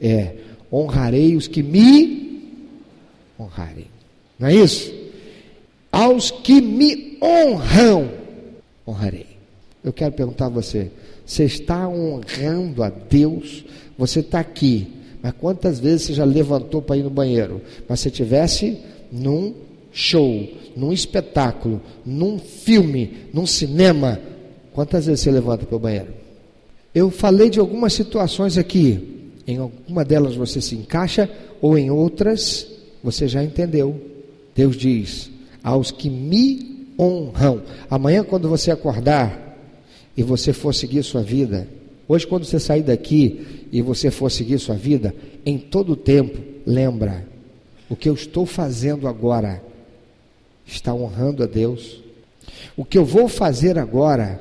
Speaker 2: é: honrarei os que me honrarem. Não é isso? Aos que me honram, honrarei. Eu quero perguntar a você: você está honrando a Deus? Você está aqui, mas quantas vezes você já levantou para ir no banheiro? Mas se tivesse num show, num espetáculo, num filme, num cinema, quantas vezes você levanta para o banheiro? Eu falei de algumas situações aqui, em alguma delas você se encaixa, ou em outras você já entendeu. Deus diz: aos que me honram. Amanhã, quando você acordar e você for seguir sua vida, hoje, quando você sair daqui e você for seguir sua vida, em todo o tempo, lembra: o que eu estou fazendo agora está honrando a Deus. O que eu vou fazer agora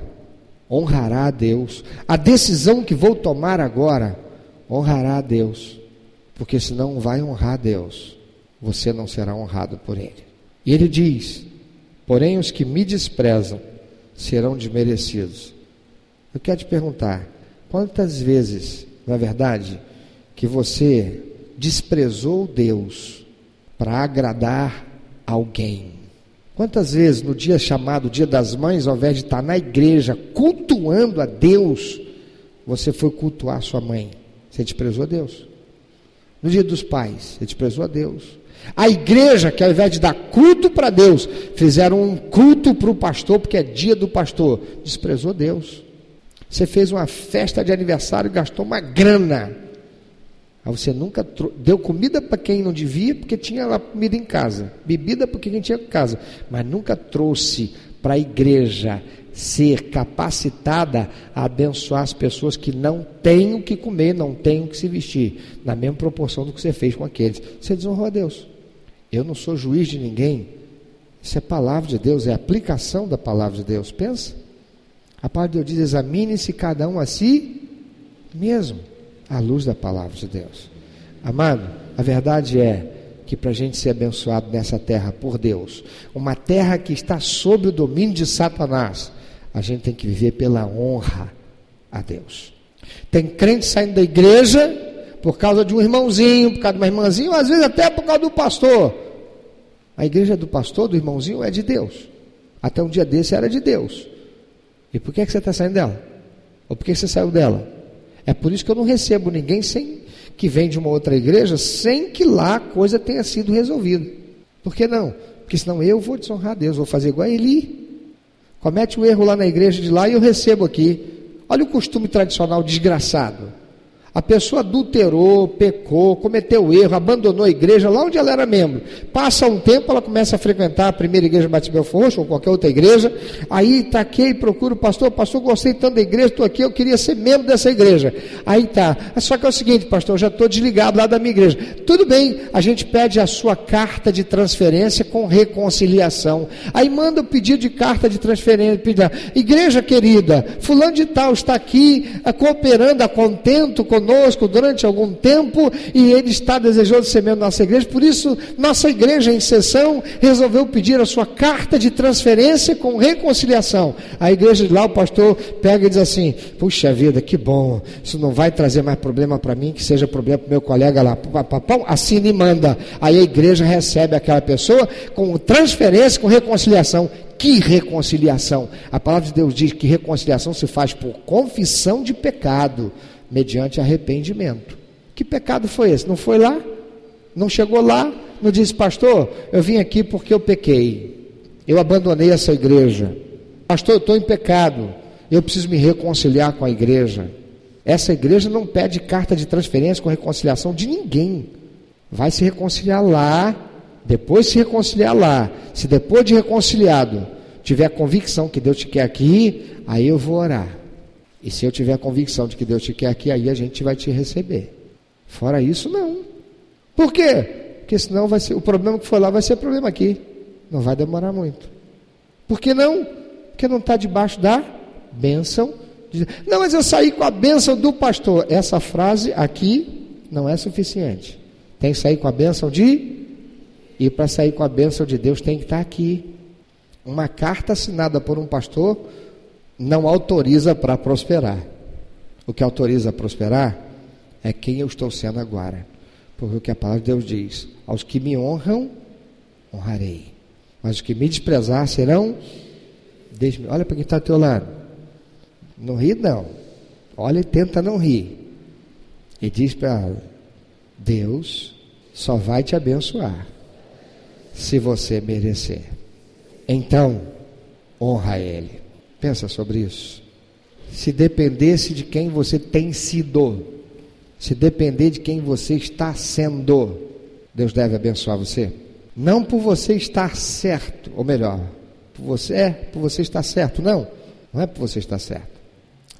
Speaker 2: honrará a Deus. A decisão que vou tomar agora honrará a Deus. Porque senão não vai honrar a Deus, você não será honrado por Ele. E ele diz: Porém, os que me desprezam serão desmerecidos. Eu quero te perguntar: quantas vezes, na verdade, que você desprezou Deus para agradar alguém? Quantas vezes no dia chamado Dia das Mães, ao invés de estar na igreja cultuando a Deus, você foi cultuar sua mãe? Você desprezou a Deus. No dia dos pais, você desprezou a Deus. A igreja, que ao invés de dar culto para Deus, fizeram um culto para o pastor, porque é dia do pastor, desprezou Deus. Você fez uma festa de aniversário e gastou uma grana mas você nunca deu comida para quem não devia, porque tinha lá comida em casa, bebida para quem tinha em casa, mas nunca trouxe para a igreja ser capacitada a abençoar as pessoas que não têm o que comer, não têm o que se vestir, na mesma proporção do que você fez com aqueles. Você desonrou a Deus. Eu não sou juiz de ninguém. Isso é palavra de Deus, é aplicação da palavra de Deus. Pensa. A palavra de Deus diz: examine-se cada um a si mesmo à luz da palavra de Deus. Amado, a verdade é que para a gente ser abençoado nessa terra por Deus, uma terra que está sob o domínio de Satanás, a gente tem que viver pela honra a Deus. Tem crente saindo da igreja por causa de um irmãozinho, por causa de uma irmãzinha, às vezes até por causa do pastor. A igreja do pastor, do irmãozinho, é de Deus. Até um dia desse era de Deus. E por que, é que você está saindo dela? Ou por que você saiu dela? É por isso que eu não recebo ninguém sem que vem de uma outra igreja sem que lá a coisa tenha sido resolvida. Por que não? Porque senão eu vou desonrar Deus, vou fazer igual a Eli. Comete um erro lá na igreja de lá e eu recebo aqui. Olha o costume tradicional desgraçado. A pessoa adulterou, pecou, cometeu erro, abandonou a igreja lá onde ela era membro. Passa um tempo, ela começa a frequentar a primeira igreja Batista Belfort ou qualquer outra igreja. Aí está aqui procura o pastor. Pastor, gostei tanto da igreja, estou aqui, eu queria ser membro dessa igreja. Aí tá. Só que é o seguinte, pastor, eu já estou desligado lá da minha igreja. Tudo bem, a gente pede a sua carta de transferência com reconciliação. Aí manda o pedido de carta de transferência. Pedido, igreja querida, fulano de tal está aqui eh, cooperando a contento conosco conosco durante algum tempo e ele está desejoso ser membro da nossa igreja. Por isso, nossa igreja em sessão resolveu pedir a sua carta de transferência com reconciliação. A igreja de lá, o pastor pega e diz assim: Puxa vida, que bom, isso não vai trazer mais problema para mim, que seja problema para o meu colega lá. Assina e manda. Aí a igreja recebe aquela pessoa com transferência, com reconciliação. Que reconciliação? A palavra de Deus diz que reconciliação se faz por confissão de pecado mediante arrependimento. Que pecado foi esse? Não foi lá? Não chegou lá? Não disse, pastor, eu vim aqui porque eu pequei. Eu abandonei essa igreja. Pastor, eu estou em pecado. Eu preciso me reconciliar com a igreja. Essa igreja não pede carta de transferência com reconciliação de ninguém. Vai se reconciliar lá, depois se reconciliar lá. Se depois de reconciliado tiver convicção que Deus te quer aqui, aí eu vou orar. E se eu tiver a convicção de que Deus te quer aqui, aí a gente vai te receber. Fora isso, não. Por quê? Porque senão vai ser, o problema que foi lá vai ser problema aqui. Não vai demorar muito. Por que não? Porque não está debaixo da bênção. De... Não, mas eu saí com a bênção do pastor. Essa frase aqui não é suficiente. Tem que sair com a bênção de. E para sair com a bênção de Deus tem que estar tá aqui. Uma carta assinada por um pastor não autoriza para prosperar. O que autoriza a prosperar é quem eu estou sendo agora. Porque o que a palavra de Deus diz: aos que me honram, honrarei. Mas os que me desprezar serão. Olha para quem está ao teu lado. Não ri, não. Olha e tenta não rir. E diz para Deus só vai te abençoar se você merecer. Então, honra Ele. Pensa sobre isso. Se dependesse de quem você tem sido, se depender de quem você está sendo, Deus deve abençoar você. Não por você estar certo, ou melhor, por você é, por você estar certo, não. Não é por você estar certo,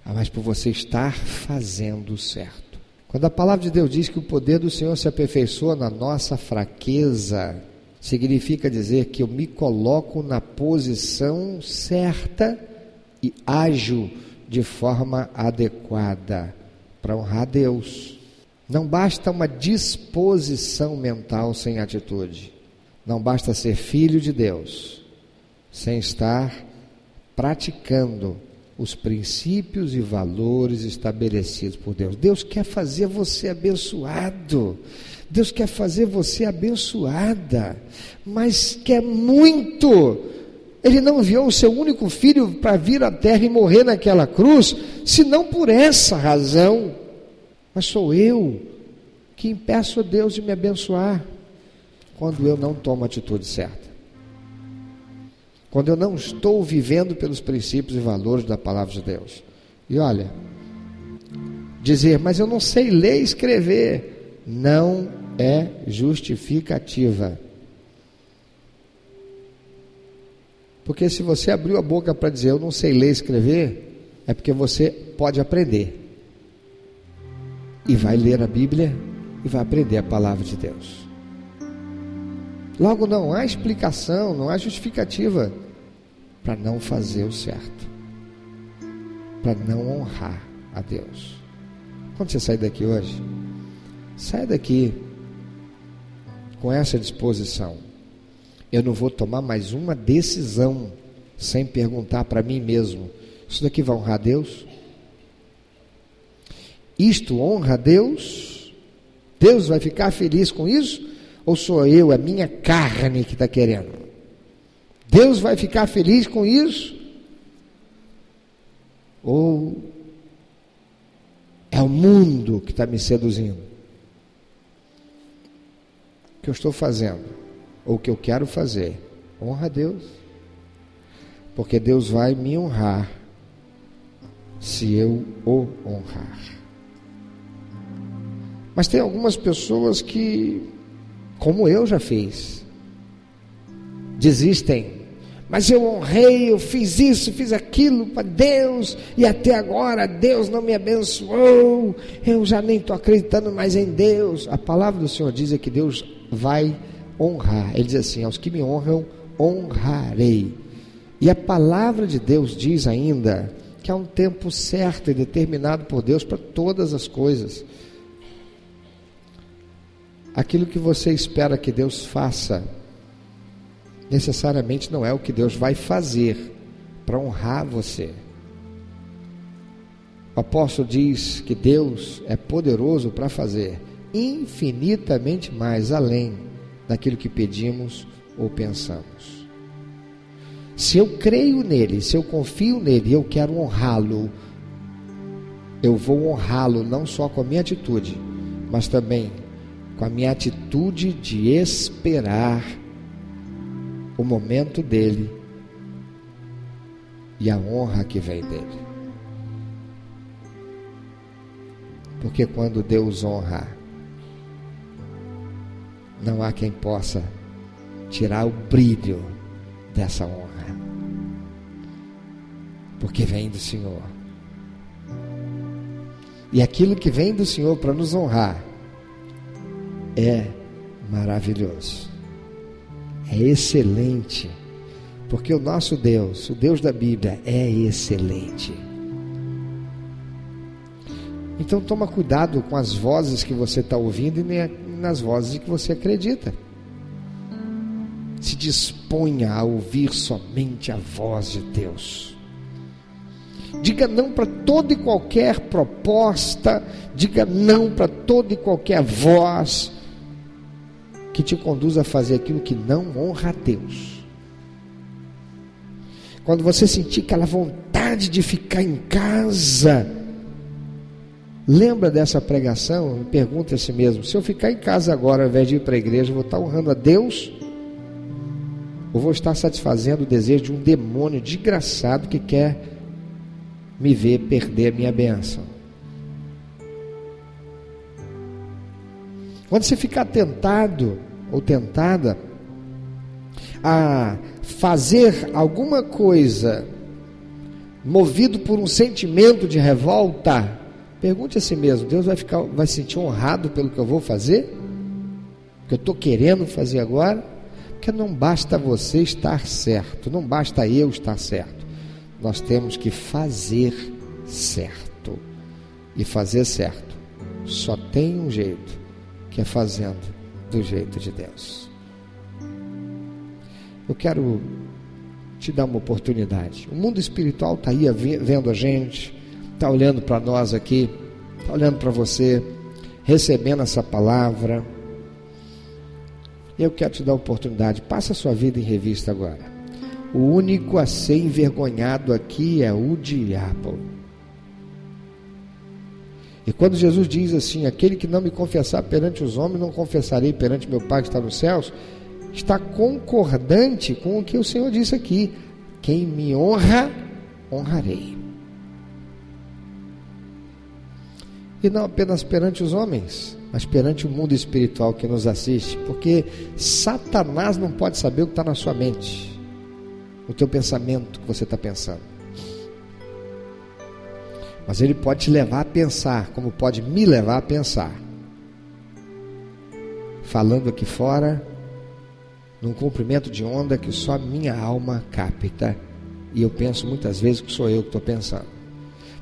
Speaker 2: mas por você estar fazendo certo. Quando a palavra de Deus diz que o poder do Senhor se aperfeiçoa na nossa fraqueza, significa dizer que eu me coloco na posição certa e ajo de forma adequada para honrar Deus. Não basta uma disposição mental sem atitude. Não basta ser filho de Deus sem estar praticando os princípios e valores estabelecidos por Deus. Deus quer fazer você abençoado. Deus quer fazer você abençoada, mas quer muito. Ele não enviou o seu único filho para vir à terra e morrer naquela cruz, senão por essa razão. Mas sou eu que impeço a Deus de me abençoar quando eu não tomo a atitude certa. Quando eu não estou vivendo pelos princípios e valores da palavra de Deus. E olha, dizer, mas eu não sei ler e escrever não é justificativa. Porque se você abriu a boca para dizer eu não sei ler e escrever, é porque você pode aprender. E vai ler a Bíblia e vai aprender a palavra de Deus. Logo não há explicação, não há justificativa para não fazer o certo. Para não honrar a Deus. Quando você sair daqui hoje, Sai daqui com essa disposição. Eu não vou tomar mais uma decisão sem perguntar para mim mesmo: isso daqui vai honrar a Deus? Isto honra a Deus? Deus vai ficar feliz com isso? Ou sou eu, a minha carne que está querendo? Deus vai ficar feliz com isso? Ou é o mundo que está me seduzindo? que eu estou fazendo, ou o que eu quero fazer, honra a Deus. Porque Deus vai me honrar se eu o honrar. Mas tem algumas pessoas que, como eu já fiz, desistem. Mas eu honrei, eu fiz isso, fiz aquilo para Deus, e até agora Deus não me abençoou, eu já nem estou acreditando mais em Deus. A palavra do Senhor diz é que Deus vai honrar. Ele diz assim: aos que me honram, honrarei. E a palavra de Deus diz ainda que há um tempo certo e determinado por Deus para todas as coisas. Aquilo que você espera que Deus faça, necessariamente não é o que Deus vai fazer para honrar você. O apóstolo diz que Deus é poderoso para fazer infinitamente mais além daquilo que pedimos ou pensamos. Se eu creio nele, se eu confio nele, eu quero honrá-lo, eu vou honrá-lo não só com a minha atitude, mas também com a minha atitude de esperar o momento dele e a honra que vem dele. Porque quando Deus honra, não há quem possa tirar o brilho dessa honra. Porque vem do Senhor. E aquilo que vem do Senhor para nos honrar é maravilhoso. É excelente. Porque o nosso Deus, o Deus da Bíblia, é excelente. Então toma cuidado com as vozes que você está ouvindo e nas vozes que você acredita. Se disponha a ouvir somente a voz de Deus. Diga não para toda e qualquer proposta, diga não para toda e qualquer voz que te conduza a fazer aquilo que não honra a Deus. quando você sentir aquela vontade de ficar em casa, lembra dessa pregação pergunta a si mesmo: se eu ficar em casa agora ao invés de ir para a igreja, vou estar honrando a Deus? Ou vou estar satisfazendo o desejo de um demônio desgraçado que quer me ver perder a minha bênção? Quando você ficar tentado ou tentada a fazer alguma coisa movido por um sentimento de revolta, pergunte a si mesmo: Deus vai ficar, vai se sentir honrado pelo que eu vou fazer? Que eu estou querendo fazer agora? Porque não basta você estar certo, não basta eu estar certo. Nós temos que fazer certo. E fazer certo só tem um jeito, que é fazendo do jeito de Deus. Eu quero te dar uma oportunidade. O mundo espiritual está aí vendo a gente, está olhando para nós aqui, está olhando para você, recebendo essa palavra. Eu quero te dar a oportunidade. Passa a sua vida em revista agora. O único a ser envergonhado aqui é o diabo. E quando Jesus diz assim: Aquele que não me confessar perante os homens, não confessarei perante meu Pai que está nos céus está concordante com o que o Senhor disse aqui: quem me honra, honrarei. E não apenas perante os homens, mas perante o mundo espiritual que nos assiste, porque Satanás não pode saber o que está na sua mente, o teu pensamento que você está pensando. Mas ele pode te levar a pensar, como pode me levar a pensar. Falando aqui fora, num comprimento de onda que só minha alma capta. E eu penso muitas vezes que sou eu que estou pensando.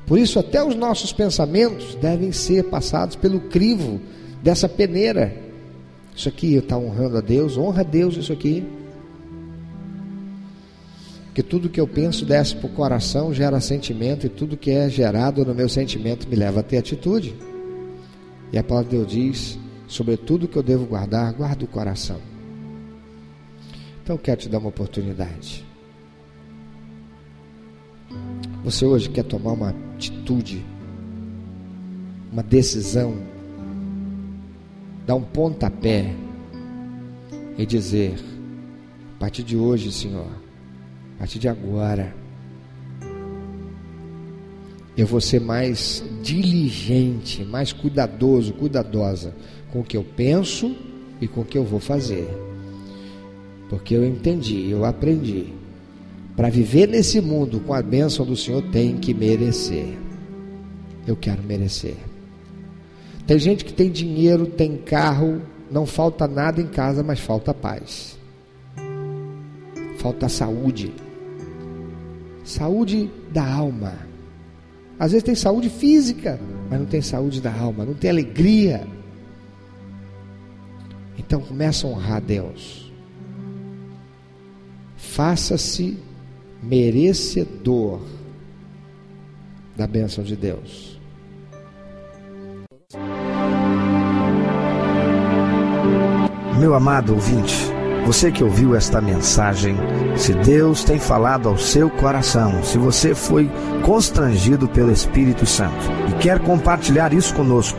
Speaker 2: Por isso, até os nossos pensamentos devem ser passados pelo crivo dessa peneira. Isso aqui está honrando a Deus, honra a Deus isso aqui. Que tudo que eu penso desce para o coração, gera sentimento, e tudo que é gerado no meu sentimento me leva a ter atitude. E a palavra de Deus diz: sobre tudo que eu devo guardar, guarda o coração. Então eu quero te dar uma oportunidade. Você hoje quer tomar uma atitude, uma decisão, dar um pontapé e dizer: a partir de hoje, Senhor, a partir de agora, eu vou ser mais diligente, mais cuidadoso, cuidadosa com o que eu penso e com o que eu vou fazer. Porque eu entendi, eu aprendi. Para viver nesse mundo com a bênção do Senhor, tem que merecer. Eu quero merecer. Tem gente que tem dinheiro, tem carro, não falta nada em casa, mas falta paz. Falta saúde. Saúde da alma. Às vezes tem saúde física, mas não tem saúde da alma, não tem alegria. Então começa a honrar a Deus faça-se merecedor da bênção de Deus.
Speaker 3: Meu amado ouvinte, você que ouviu esta mensagem, se Deus tem falado ao seu coração, se você foi constrangido pelo Espírito Santo e quer compartilhar isso conosco,